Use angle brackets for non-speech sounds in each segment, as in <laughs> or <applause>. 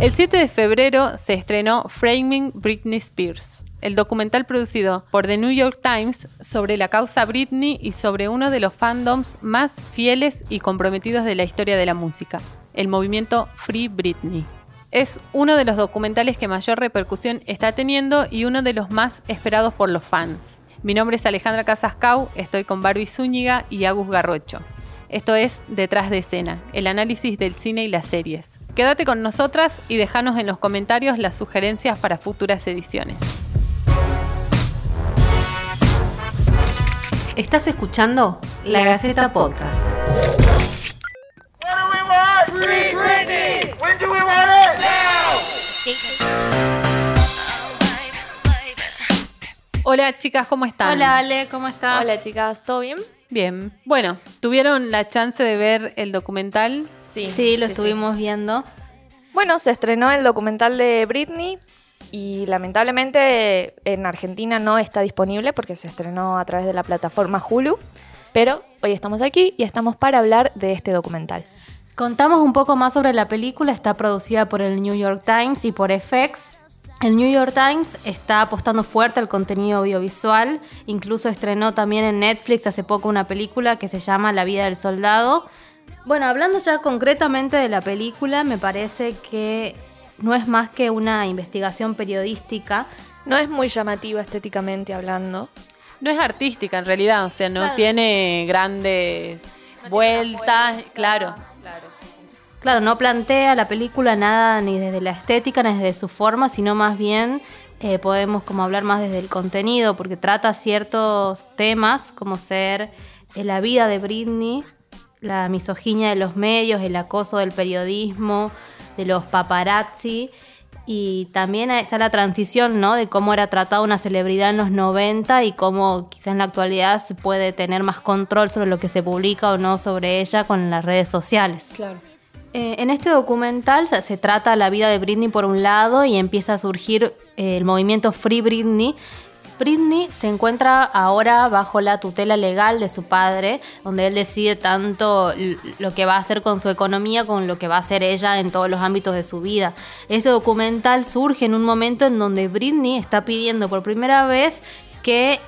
El 7 de febrero se estrenó Framing Britney Spears, el documental producido por The New York Times sobre la causa Britney y sobre uno de los fandoms más fieles y comprometidos de la historia de la música, el movimiento Free Britney. Es uno de los documentales que mayor repercusión está teniendo y uno de los más esperados por los fans. Mi nombre es Alejandra Casascau, estoy con Barbie Zúñiga y Agus Garrocho. Esto es Detrás de escena, el análisis del cine y las series. Quédate con nosotras y déjanos en los comentarios las sugerencias para futuras ediciones. Estás escuchando La Gaceta Podcast. Hola chicas, ¿cómo están? Hola Ale, ¿cómo estás? Hola chicas, ¿todo bien? Bien. Bueno, ¿tuvieron la chance de ver el documental? Sí, sí, lo estuvimos viendo. Bueno, se estrenó el documental de Britney y lamentablemente en Argentina no está disponible porque se estrenó a través de la plataforma Hulu. Pero hoy estamos aquí y estamos para hablar de este documental. Contamos un poco más sobre la película, está producida por el New York Times y por FX. El New York Times está apostando fuerte al contenido audiovisual, incluso estrenó también en Netflix hace poco una película que se llama La vida del soldado. Bueno, hablando ya concretamente de la película, me parece que no es más que una investigación periodística. No es muy llamativa estéticamente hablando. No es artística en realidad, o sea, no tiene grandes vueltas, claro. Claro, no plantea la película nada ni desde la estética ni desde su forma, sino más bien eh, podemos como hablar más desde el contenido, porque trata ciertos temas como ser eh, la vida de Britney, la misoginia de los medios, el acoso del periodismo, de los paparazzi. Y también está la transición, ¿no? De cómo era tratada una celebridad en los 90 y cómo quizás en la actualidad se puede tener más control sobre lo que se publica o no sobre ella con las redes sociales. Claro. Eh, en este documental se, trata la vida de Britney por un lado y empieza a surgir eh, el movimiento Free Britney. Britney se encuentra ahora bajo la tutela legal de su padre, donde él decide tanto lo que va a hacer con su economía como lo que va a hacer ella en todos los ámbitos de su vida. Este documental surge en un momento en donde Britney está pidiendo por primera vez que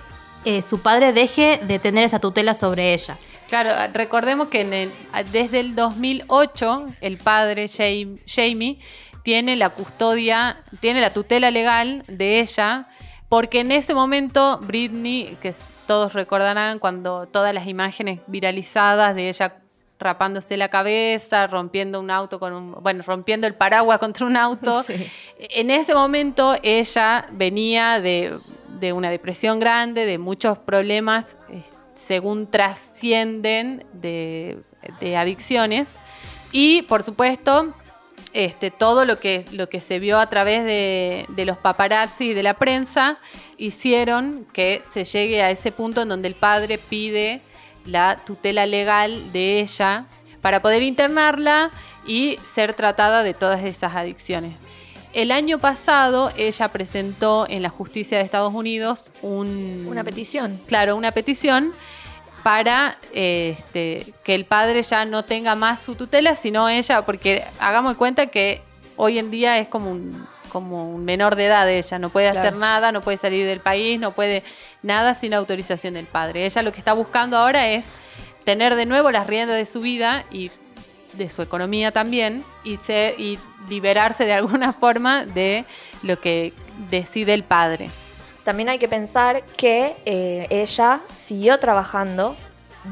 eh, su padre deje de tener esa tutela sobre ella. Claro, recordemos que desde el 2008 el padre Jamie tiene la custodia, tiene la tutela legal de ella, porque en ese momento Britney, que todos recordarán cuando todas las imágenes viralizadas de ella rapándose la cabeza, rompiendo un auto con un, bueno, rompiendo el paraguas contra un auto. <laughs> En ese momento ella venía de, de, una depresión grande, de muchos problemas eh, según trascienden de, adicciones. Y por supuesto, este, todo lo que, lo que se vio a través de, los paparazzi y de la prensa hicieron que se llegue a ese punto en donde el padre pide la tutela legal de ella para poder internarla y ser tratada de todas esas adicciones. El año pasado ella presentó en la justicia de Estados Unidos una petición. Claro, una petición para este, que el padre ya no tenga más su tutela, sino ella, porque hagamos cuenta que hoy en día es como un, como un menor de edad ella, no puede hacer nada, no puede salir del país, no puede nada sin autorización del padre. Ella lo que está buscando ahora es tener de nuevo las riendas de su vida y de su economía también y, y liberarse de alguna <laughs> forma de lo que decide el padre. También hay que pensar que eh, ella siguió trabajando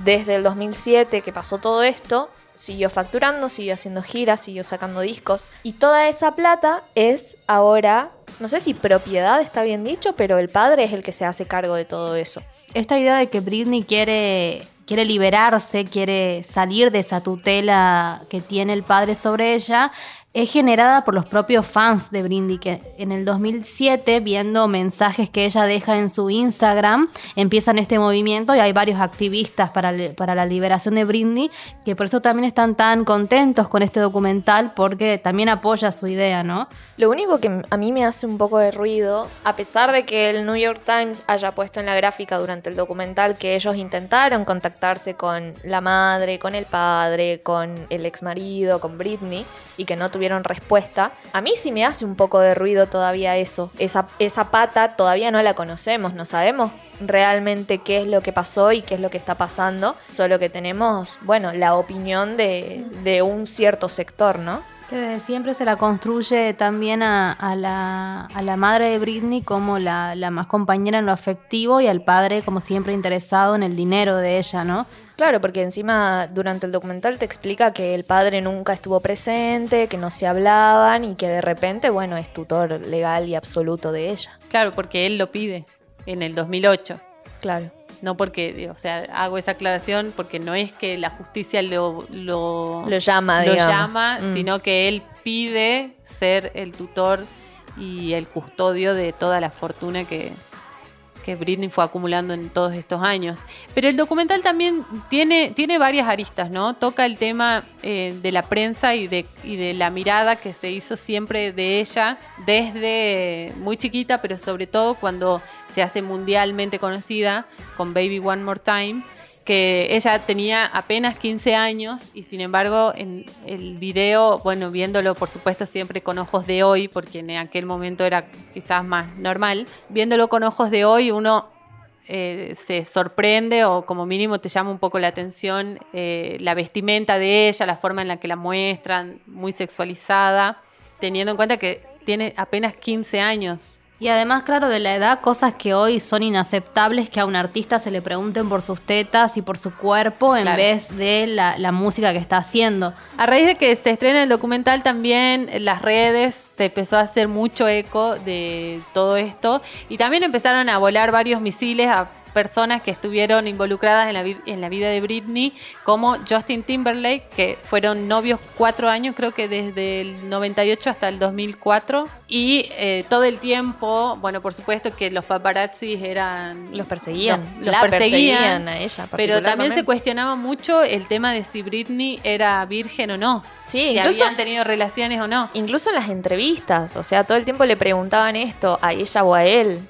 desde el 2007 que pasó todo esto, siguió facturando, siguió haciendo giras, siguió sacando discos y toda esa plata es ahora, no sé si propiedad está bien dicho, pero el padre es el que se hace cargo de todo eso. Esta idea de que Britney quiere quiere liberarse, quiere salir de esa tutela que tiene el padre sobre ella, es generada por los propios fans de Brindy, que en el 2007, viendo mensajes que ella deja en su Instagram, empiezan este movimiento y hay varios activistas para, para la liberación de Brindy, que por eso también están tan contentos con este documental, porque también apoya su idea, ¿no? Lo único que a mí me hace un poco de ruido, a pesar de que el New York Times haya puesto en la gráfica durante el documental que ellos intentaron contactarse con la madre, con el padre, con el ex marido, con Britney, y que no tuvieron tuvieron respuesta. A mí sí me hace un poco de ruido todavía eso. Esa, esa pata todavía no la conocemos, no sabemos realmente qué es lo que pasó y qué es lo que está pasando. Solo que tenemos, bueno, la opinión de, de un cierto sector, ¿no? Que desde siempre se la construye también a, a la, a la madre de Britney como la, la más compañera en lo afectivo y al padre como siempre interesado en el dinero de ella, ¿no? Claro, porque encima durante el documental te explica que el padre nunca estuvo presente, que no se hablaban y que de repente, bueno, es tutor legal y absoluto de ella. Claro, porque él lo pide en el 2008. Claro. No porque, o sea, hago esa aclaración porque no es que la justicia lo, lo, Lo llama, lo digamos. llama, Mm. sino que él pide ser el tutor y el custodio de toda la fortuna que, que Britney fue acumulando en todos estos años. Pero el documental también tiene, tiene varias aristas, ¿no? Toca el tema eh, de la prensa y de, y de la mirada que se hizo siempre de ella desde muy chiquita, pero sobre todo cuando se hace mundialmente conocida con Baby One More Time que ella tenía apenas 15 años y sin embargo en el video, bueno, viéndolo por supuesto siempre con ojos de hoy, porque en aquel momento era quizás más normal, viéndolo con ojos de hoy uno eh, se sorprende o como mínimo te llama un poco la atención eh, la vestimenta de ella, la forma en la que la muestran, muy sexualizada, teniendo en cuenta que tiene apenas 15 años. Y además, claro, de la edad, cosas que hoy son inaceptables que a un artista se le pregunten por sus tetas y por su cuerpo en Claro. vez de la, la música que está haciendo. A raíz de que se estrena el documental también en las redes se empezó a hacer mucho eco de todo esto y también empezaron a volar varios misiles a personas que estuvieron involucradas en la, en la vida de Britney, como Justin Timberlake, que fueron novios cuatro años, creo que desde el 98 hasta el 2004, y eh, todo el tiempo, bueno, por supuesto que los paparazzis eran... Los perseguían. Los, los La perseguían, a ella. pero también se cuestionaba mucho el tema de si Britney era virgen o no. Sí, si incluso- habían tenido relaciones o no. Incluso en las entrevistas, o sea, todo el tiempo le preguntaban esto a ella o a él.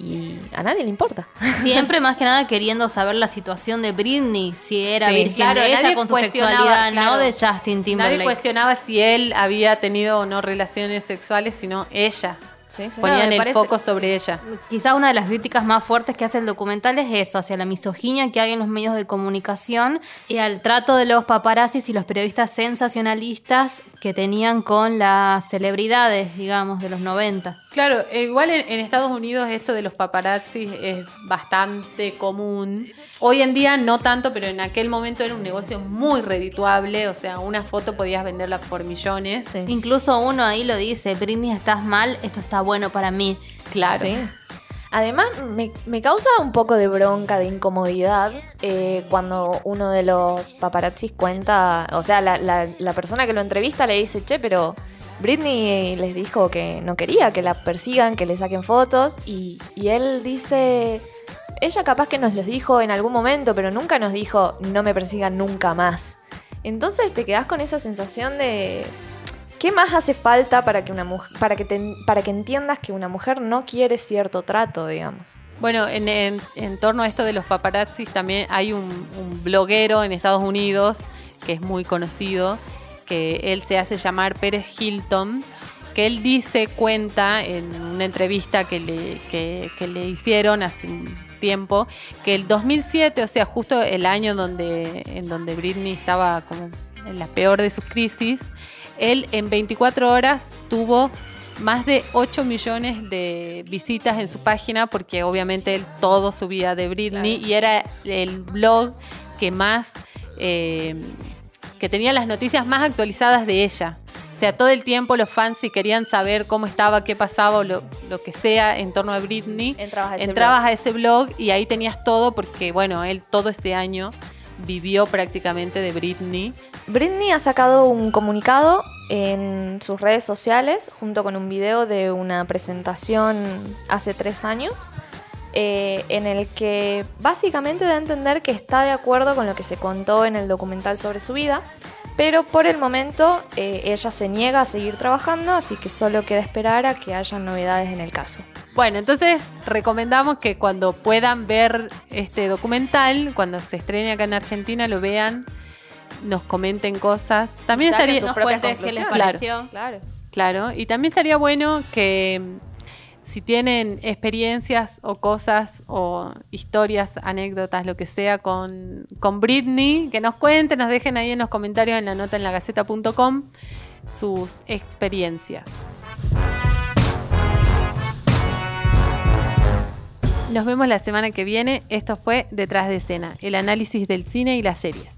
Y a nadie le importa. Siempre más que nada queriendo saber la situación de Britney, si era Sí, virgen claro, de ella nadie con su sexualidad, claro. no de Justin Nadie Timberlake. cuestionaba si él había tenido o no relaciones sexuales, sino ella. Sí, sí. Ponían me el parece- foco sobre ella. Quizá una de las críticas más fuertes que hace el documental es eso, hacia la misoginia que hay en los medios de comunicación y al trato de los paparazzis y los periodistas sensacionalistas que tenían con las celebridades, digamos, de los 90. Claro, eh, igual en, en Estados Unidos esto de los paparazzis es bastante común. Hoy en día no tanto, pero en aquel momento era un negocio muy redituable. O sea, una foto podías venderla por millones. Sí. Incluso uno ahí lo dice, Britney, estás mal, esto está bueno para mí. Claro. Sí. Además, me, me causa un poco de bronca, de incomodidad, eh, cuando uno de los paparazzis cuenta, o sea, la, la- persona que lo entrevista le dice, che, pero Britney les dijo que no quería que la persigan, que le saquen fotos, y, y él dice, ella capaz que nos los dijo en algún momento, pero nunca nos dijo, no me persigan nunca más. Entonces te quedas con esa sensación de... ¿Qué más hace falta para que una para que para que entiendas que una mujer no quiere cierto trato, digamos? Bueno, en, en- torno a esto de los paparazzis también hay un, bloguero en Estados Unidos que es muy conocido, que él se hace llamar Pérez Hilton, que él dice, cuenta en una entrevista que le, que le hicieron hace un tiempo, que el 2007, o sea, justo el año donde, en donde Britney estaba como en la peor de sus crisis, él en 24 horas tuvo más de 8 millones de visitas en su página porque obviamente él todo subía de Britney Claro. y era el blog que más eh, que tenía las noticias más actualizadas de ella. O sea, todo el tiempo los fans si querían saber cómo estaba, qué pasaba o lo, lo que sea en torno a Britney, Entrabas a ese entrabas a ese blog y ahí tenías todo porque, bueno, él todo ese año vivió prácticamente de Britney. Britney ha sacado un comunicado en sus redes sociales junto con un video de una presentación hace tres años eh, en el que básicamente da a entender que está de acuerdo con lo que se contó en el documental sobre su vida, pero por el momento eh, ella se niega a seguir trabajando, así que solo queda esperar a que haya novedades en el caso. Bueno, entonces recomendamos que cuando puedan ver este documental, cuando se estrene acá en Argentina, lo vean nos comenten cosas. También Saquen estaría, sus propias les pareció. Claro. Claro, y también estaría bueno que mm, si tienen experiencias o cosas o historias, anécdotas, lo que sea con, con Britney, que nos cuenten, nos dejen ahí en los comentarios en la nota en la gaceta.com sus experiencias. Nos vemos la semana que viene. Esto fue Detrás de escena, el análisis del cine y las series.